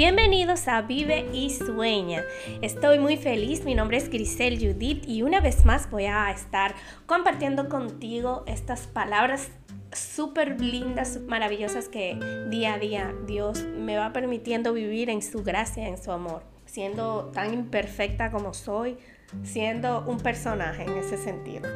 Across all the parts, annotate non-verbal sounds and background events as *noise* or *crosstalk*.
Bienvenidos a Vive y Sueña. Estoy muy feliz, mi nombre es Grisel Judith y una vez más voy a estar compartiendo contigo estas palabras súper lindas, maravillosas que día a día Dios me va permitiendo vivir en su gracia, en su amor, siendo tan imperfecta como soy, siendo un personaje en ese sentido.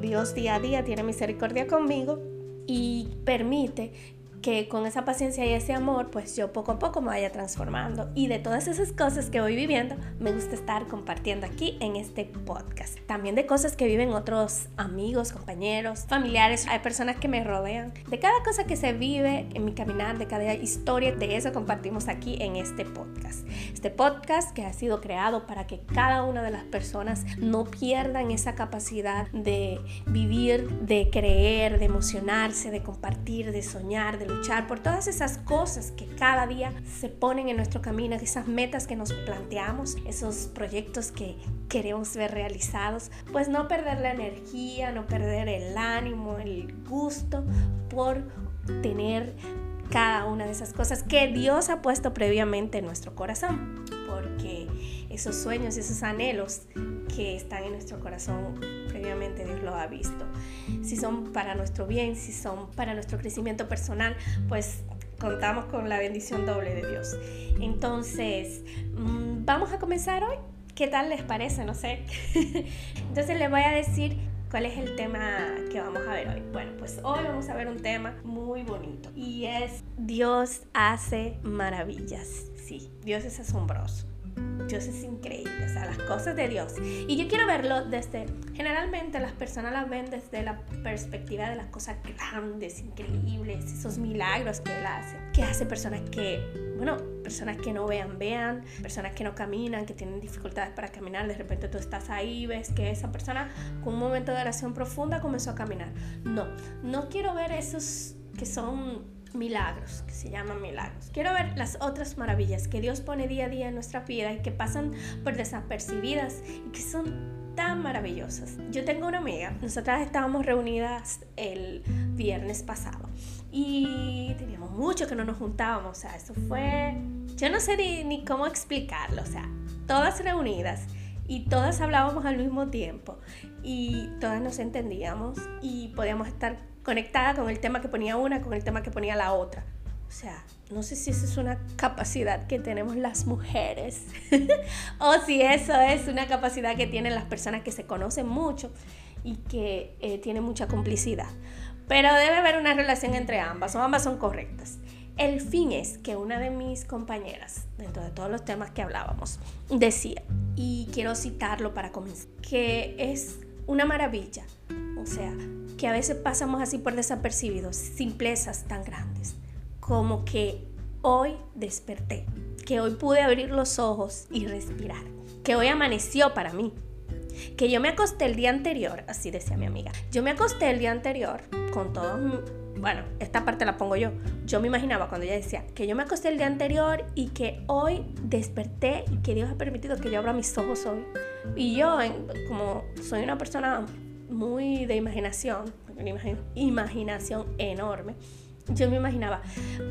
Dios día a día tiene misericordia conmigo y permite que con esa paciencia y ese amor, pues yo poco a poco me vaya transformando. Y de todas esas cosas que voy viviendo, me gusta estar compartiendo aquí en este podcast. También de cosas que viven otros amigos, compañeros, familiares, hay personas que me rodean. De cada cosa que se vive en mi caminar, de cada historia, de eso compartimos aquí en este podcast. Este podcast que ha sido creado para que cada una de las personas no pierdan esa capacidad de vivir, de creer, de emocionarse, de compartir, de soñar, de luchar por todas esas cosas que cada día se ponen en nuestro camino, esas metas que nos planteamos, esos proyectos que queremos ver realizados, pues no perder la energía, no perder el ánimo, el gusto por tener cada una de esas cosas que Dios ha puesto previamente en nuestro corazón, porque esos sueños esos anhelos que están en nuestro corazón previamente Dios lo ha visto. Si son para nuestro bien, si son para nuestro crecimiento personal, pues contamos con la bendición doble de Dios. Entonces, mm, vamos a comenzar hoy. ¿Qué tal les parece? No sé. *laughs* Entonces les voy a decir cuál es el tema que vamos a ver hoy. Bueno, pues hoy vamos a ver un tema muy bonito y es Dios hace maravillas. Sí, Dios es asombroso. Dios es increíble, o sea, las cosas de Dios. Y yo quiero verlo desde, generalmente las personas las ven desde la perspectiva de las cosas grandes, increíbles, esos milagros que Él hace. Que hace personas que, bueno, personas que no vean, vean, personas que no caminan, que tienen dificultades para caminar, de repente tú estás ahí, ves que esa persona con un momento de oración profunda comenzó a caminar. No, no quiero ver esos que son milagros, que se llaman milagros. Quiero ver las otras maravillas que Dios pone día a día en nuestra vida y que pasan por desapercibidas y que son tan maravillosas. Yo tengo una amiga, nosotras estábamos reunidas el viernes pasado y teníamos mucho que no nos juntábamos, o sea, eso fue, yo no sé ni, ni cómo explicarlo, o sea, todas reunidas y todas hablábamos al mismo tiempo y todas nos entendíamos y podíamos estar conectada con el tema que ponía una, con el tema que ponía la otra. O sea, no sé si eso es una capacidad que tenemos las mujeres *laughs* o si eso es una capacidad que tienen las personas que se conocen mucho y que eh, tienen mucha complicidad. Pero debe haber una relación entre ambas, o ambas son correctas. El fin es que una de mis compañeras, dentro de todos los temas que hablábamos, decía, y quiero citarlo para comenzar, que es una maravilla, o sea, que a veces pasamos así por desapercibidos, simplezas tan grandes, como que hoy desperté, que hoy pude abrir los ojos y respirar, que hoy amaneció para mí, que yo me acosté el día anterior, así decía mi amiga, yo me acosté el día anterior con todos, bueno, esta parte la pongo yo, yo me imaginaba cuando ella decía que yo me acosté el día anterior y que hoy desperté y que Dios ha permitido que yo abra mis ojos hoy. Y yo, como soy una persona muy de imaginación, una imaginación enorme. Yo me imaginaba,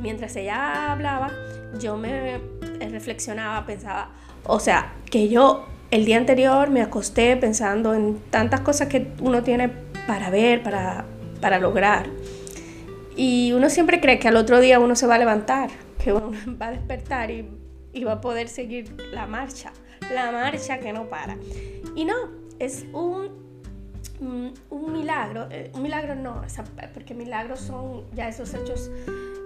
mientras ella hablaba, yo me eh, reflexionaba, pensaba, o sea, que yo el día anterior me acosté pensando en tantas cosas que uno tiene para ver, para, para lograr. Y uno siempre cree que al otro día uno se va a levantar, que uno *laughs* va a despertar y, y va a poder seguir la marcha, la marcha que no para. Y no, es un un milagro, eh, un milagro no, porque milagros son ya esos hechos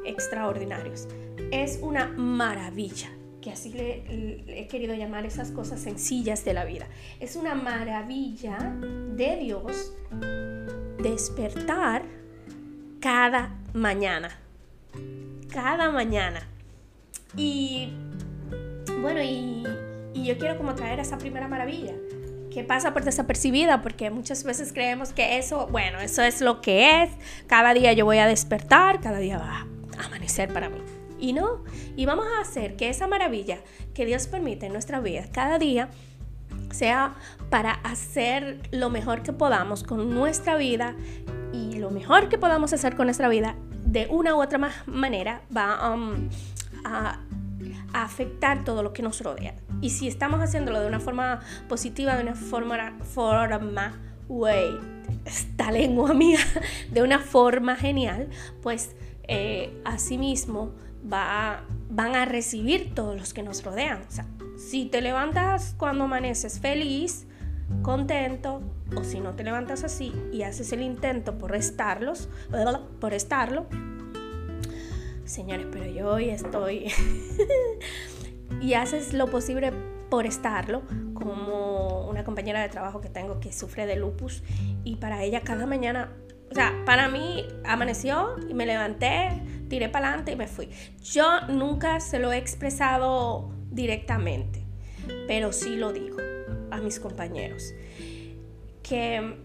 extraordinarios. Es una maravilla, que así le, he querido llamar esas cosas sencillas de la vida. Es una maravilla de Dios despertar cada mañana. Cada mañana. Y bueno, y, y yo quiero como traer esa primera maravilla que pasa por desapercibida porque muchas veces creemos que eso, bueno, eso es lo que es, cada día yo voy a despertar, cada día va a amanecer para mí. Y no, y vamos a hacer que esa maravilla que Dios permite en nuestra vida cada día sea para hacer lo mejor que podamos con nuestra vida y lo mejor que podamos hacer con nuestra vida de una u otra manera va um, a afectar todo lo que nos rodea. Y si estamos haciéndolo de una forma positiva, de una forma, forma wait, esta lengua mía, *laughs* de una forma genial, pues eh, asimismo va, van a recibir todos los que nos rodean. O sea, si te levantas cuando amaneces feliz, contento, o si no te levantas así y haces el intento por estarlos, por estarlo, señores, pero yo hoy estoy *laughs* y haces lo posible por estarlo, como una compañera de trabajo que tengo que sufre de lupus y para ella cada mañana, o sea, para mí amaneció y me levanté, tiré para adelante y me fui. Yo nunca se lo he expresado directamente, pero sí lo digo a mis compañeros que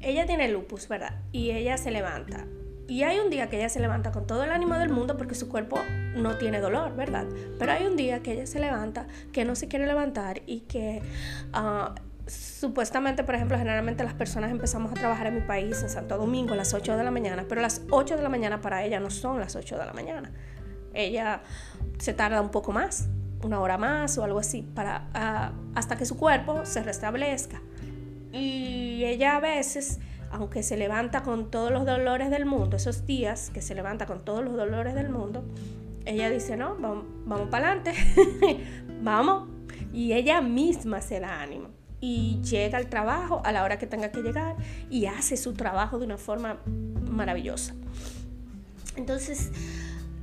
ella tiene lupus, ¿verdad? Y ella se levanta y hay un día que ella se levanta con todo el ánimo del mundo porque su cuerpo no tiene dolor, ¿verdad? Pero hay un día que ella se levanta, que no se quiere levantar y que ah, supuestamente, por ejemplo, generalmente las personas empezamos a trabajar en mi país, en Santo Domingo, a las 8 de la mañana, pero las 8 de la mañana para ella no son las 8 de la mañana. Ella se tarda un poco más, una hora más o algo así, para, ah, hasta que su cuerpo se restablezca. Y ella a veces aunque se levanta con todos los dolores del mundo, esos días que se levanta con todos los dolores del mundo, ella dice, no, vamos, vamos para adelante, *laughs* vamos. Y ella misma se da ánimo y llega al trabajo a la hora que tenga que llegar y hace su trabajo de una forma maravillosa. Entonces,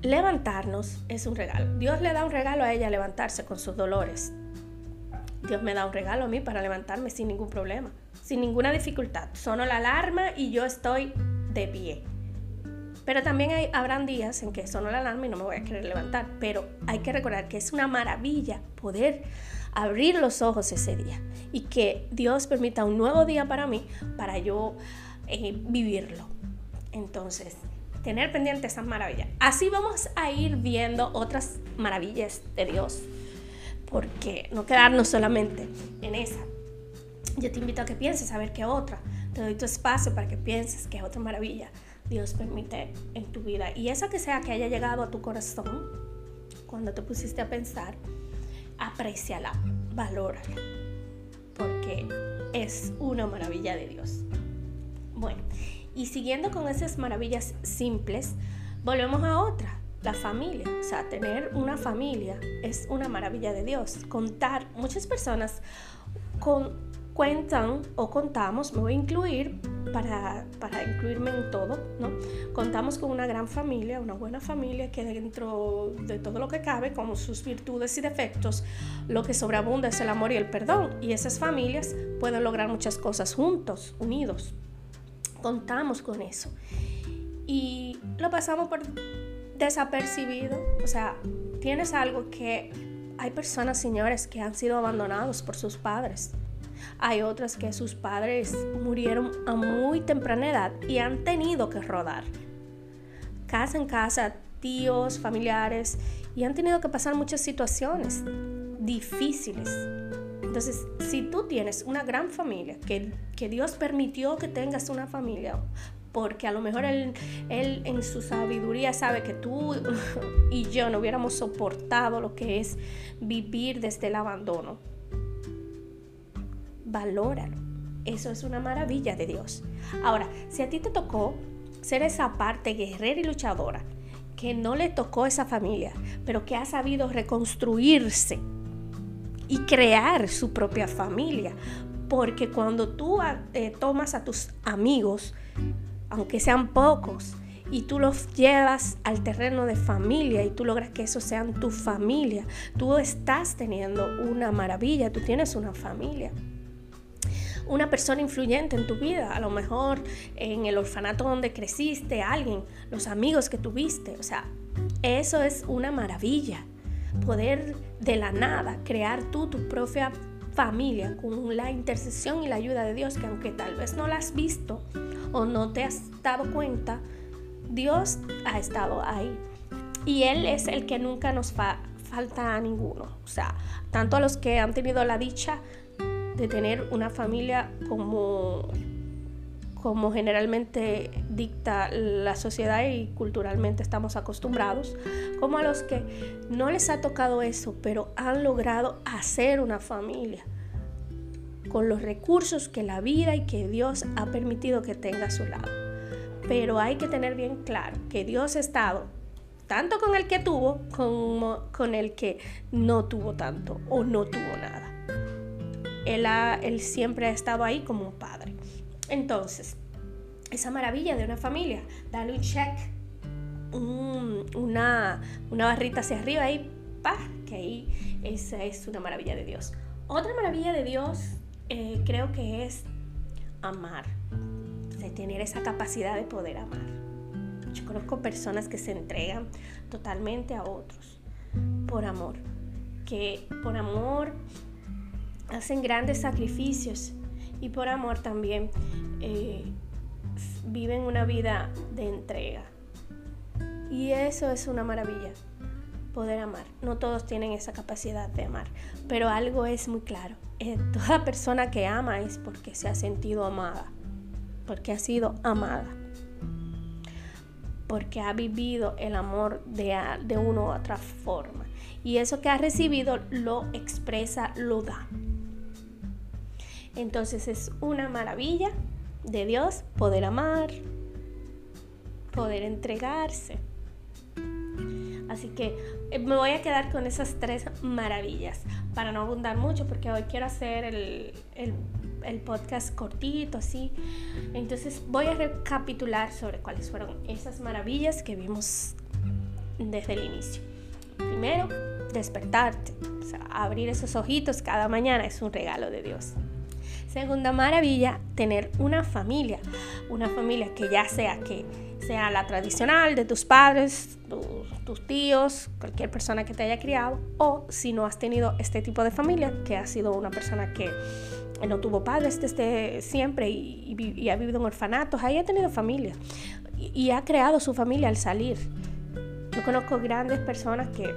levantarnos es un regalo. Dios le da un regalo a ella levantarse con sus dolores. Dios me da un regalo a mí para levantarme sin ningún problema sin ninguna dificultad. Sonó la alarma y yo estoy de pie. Pero también habrán días en que sonó la alarma y no me voy a querer levantar. Pero hay que recordar que es una maravilla poder abrir los ojos ese día y que Dios permita un nuevo día para mí, para yo eh, vivirlo. Entonces, tener pendiente esas maravillas. Así vamos a ir viendo otras maravillas de Dios, porque no quedarnos solamente en esa. Yo te invito a que pienses a ver qué otra. Te doy tu espacio para que pienses qué otra maravilla Dios permite en tu vida. Y esa que sea que haya llegado a tu corazón, cuando te pusiste a pensar, apreciala, valórala, porque es una maravilla de Dios. Bueno, y siguiendo con esas maravillas simples, volvemos a otra, la familia. O sea, tener una familia es una maravilla de Dios. Contar, muchas personas con cuentan o contamos, me voy a incluir para, para, incluirme en todo, ¿no? Contamos con una gran familia, una buena familia que dentro de todo lo que cabe, con sus virtudes y defectos, lo que sobreabunda es el amor y el perdón. Y esas familias pueden lograr muchas cosas juntos, unidos. Contamos con eso. Y lo pasamos por desapercibido. O sea, tienes algo que hay personas, señores, que han sido abandonados por sus padres hay otras que sus padres murieron a muy temprana edad y han tenido que rodar. Casa en casa, tíos, familiares, y han tenido que pasar muchas situaciones difíciles. Entonces, si tú tienes una gran familia, que, Dios permitió que tengas una familia, porque a lo mejor él, él, en su sabiduría sabe que tú y yo no hubiéramos soportado lo que es vivir desde el abandono valóralo. Eso es una maravilla de Dios. Ahora, si a ti te tocó ser esa parte guerrera y luchadora, que no le tocó esa familia, pero que ha sabido reconstruirse y crear su propia familia, porque cuando tú eh, tomas a tus amigos, aunque sean pocos, y tú los llevas al terreno de familia y tú logras que esos sean tu familia, tú estás teniendo una maravilla, tú tienes una familia una persona influyente en tu vida, a lo mejor en el orfanato donde creciste, alguien, los amigos que tuviste, o sea, eso es una maravilla. Poder de la nada crear tú tu propia familia con la intercesión y la ayuda de Dios, que aunque tal vez no la has visto o no te has dado cuenta, Dios ha estado ahí. Y Él es el que nunca nos falta a ninguno. O sea, tanto a los que han tenido la dicha de tener una familia como, como generalmente dicta la sociedad y culturalmente estamos acostumbrados, como a los que no les ha tocado eso, pero han logrado hacer una familia con los recursos que la vida y que Dios ha permitido que tenga a su lado. Pero hay que tener bien claro que Dios ha estado tanto con el que tuvo como con el que no tuvo tanto o no tuvo nada. Él, él siempre ha estado ahí como padre. Entonces, esa maravilla de una familia, dale un check, una, barrita hacia arriba ahí, pa, que ahí esa es una maravilla de Dios. Otra maravilla de Dios eh, creo que es amar, de tener esa capacidad de poder amar. Yo conozco personas que se entregan totalmente a otros por amor, que por amor hacen grandes sacrificios y por amor también eh, viven una vida de entrega. Y eso es una maravilla, poder amar. No todos tienen esa capacidad de amar, pero algo es muy claro. Eh, toda persona que ama es porque se ha sentido amada, porque ha sido amada, porque ha vivido el amor de, de una u otra forma. Y eso que ha recibido lo expresa, lo da. Entonces es una maravilla de Dios poder amar, poder entregarse. Así que eh, me voy a quedar con esas tres maravillas para no abundar mucho porque hoy quiero hacer el, el podcast cortito, así. Entonces voy a recapitular sobre cuáles fueron esas maravillas que vimos desde el inicio. Primero, despertarte, abrir esos ojitos cada mañana es un regalo de Dios. Segunda maravilla, tener una familia. Una familia que ya sea que sea la tradicional de tus padres, tus tíos, cualquier persona que te haya criado, o si no has tenido este tipo de familia, que ha sido una persona que no tuvo padres desde siempre y, ha vivido en orfanatos, ahí ha tenido familia y ha creado su familia al salir. Yo conozco grandes personas que,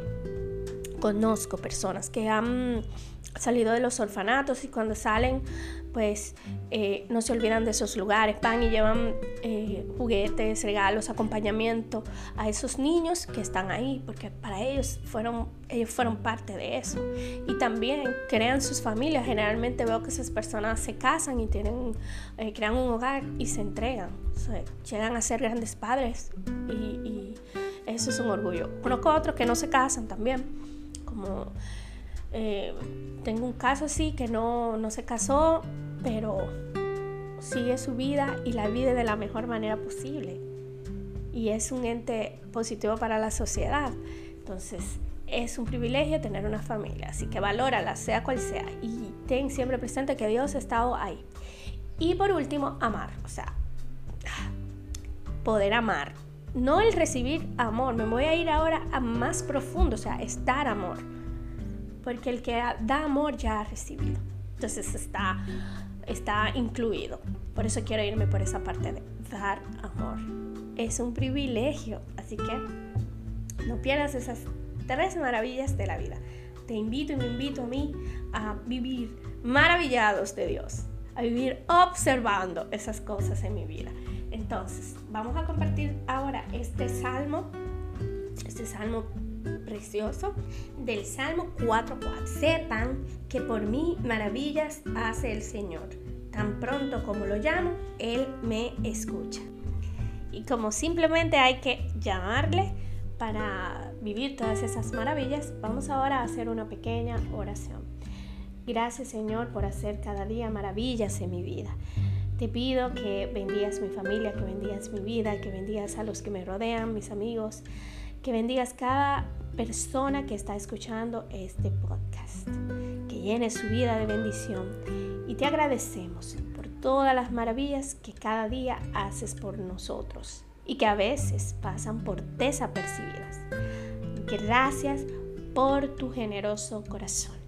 conozco personas que han salido de los orfanatos y cuando salen pues eh, no se olvidan de esos lugares, van y llevan eh, juguetes, regalos, acompañamiento a esos niños que están ahí, porque para ellos fueron, ellos fueron parte de eso. Y también crean sus familias, generalmente veo que esas personas se casan y tienen, eh, crean un hogar y se entregan, llegan a ser grandes padres y, y eso es un orgullo. Conozco otros que no se casan también, como eh, tengo un caso así que no, no se casó, pero sigue su vida y la vive de la mejor manera posible. Y es un ente positivo para la sociedad. Entonces, es un privilegio tener una familia, así que valórala, sea cual sea, y ten siempre presente que Dios ha estado ahí. Y por último, amar, o sea, poder amar. No el recibir amor, me voy a ir ahora a más profundo, o sea, estar amor porque el que da amor ya ha recibido. Entonces está, está incluido. Por eso quiero irme por esa parte de dar amor. Es un privilegio, así que no pierdas esas tres maravillas de la vida. Te invito y me invito a mí a vivir maravillados de Dios, a vivir observando esas cosas en mi vida. Entonces, vamos a compartir ahora este salmo, este salmo precioso del Salmo 4.4. Sepan que por mí maravillas hace el Señor. Tan pronto como lo llamo, Él me escucha. Y como simplemente hay que llamarle para vivir todas esas maravillas, vamos ahora a hacer una pequeña oración. Gracias Señor por hacer cada día maravillas en mi vida. Te pido que bendigas mi familia, que bendigas mi vida, que bendigas a los que me rodean, mis amigos, que bendigas cada persona que está escuchando este podcast, que llene su vida de bendición. Y te agradecemos por todas las maravillas que cada día haces por nosotros y que a veces pasan por desapercibidas. Gracias por tu generoso corazón.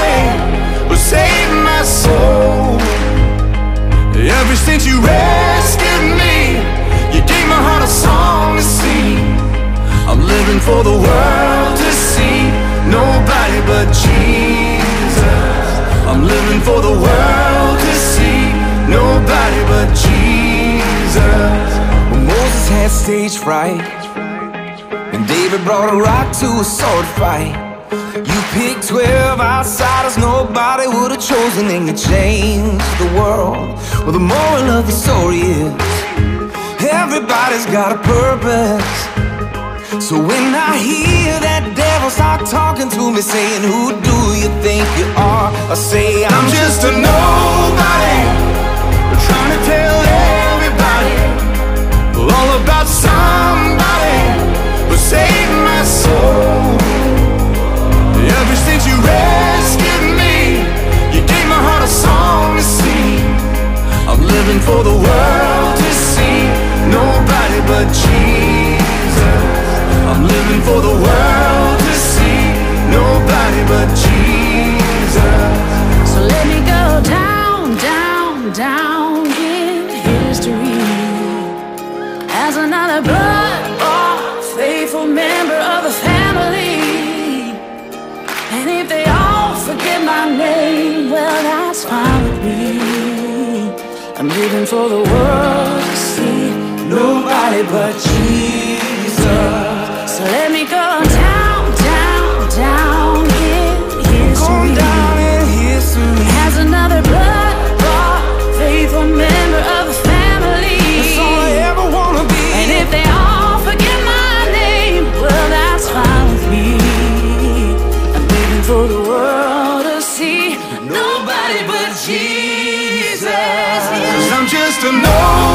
soul. Ever since you rescued me, you gave my heart a song to sing. I'm living for the world to see, nobody but Jesus. I'm living for the world to see, nobody but Jesus. When Moses had stage fright, and David brought a rock to a sword fight. Picked 12 outsiders nobody would have chosen, and you changed the world. Well, the moral of the story is everybody's got a purpose. So when I hear that devil start talking to me, saying, Who do you think you are? I say, I'm, I'm just a nobody, trying to tell everybody all about somebody who saved my soul. I'm for the world to see, nobody but Jesus. I'm living for the world to see, nobody but Jesus. So let me go down, down, down I'm living for the world to see nobody but Jesus. So let me go down, know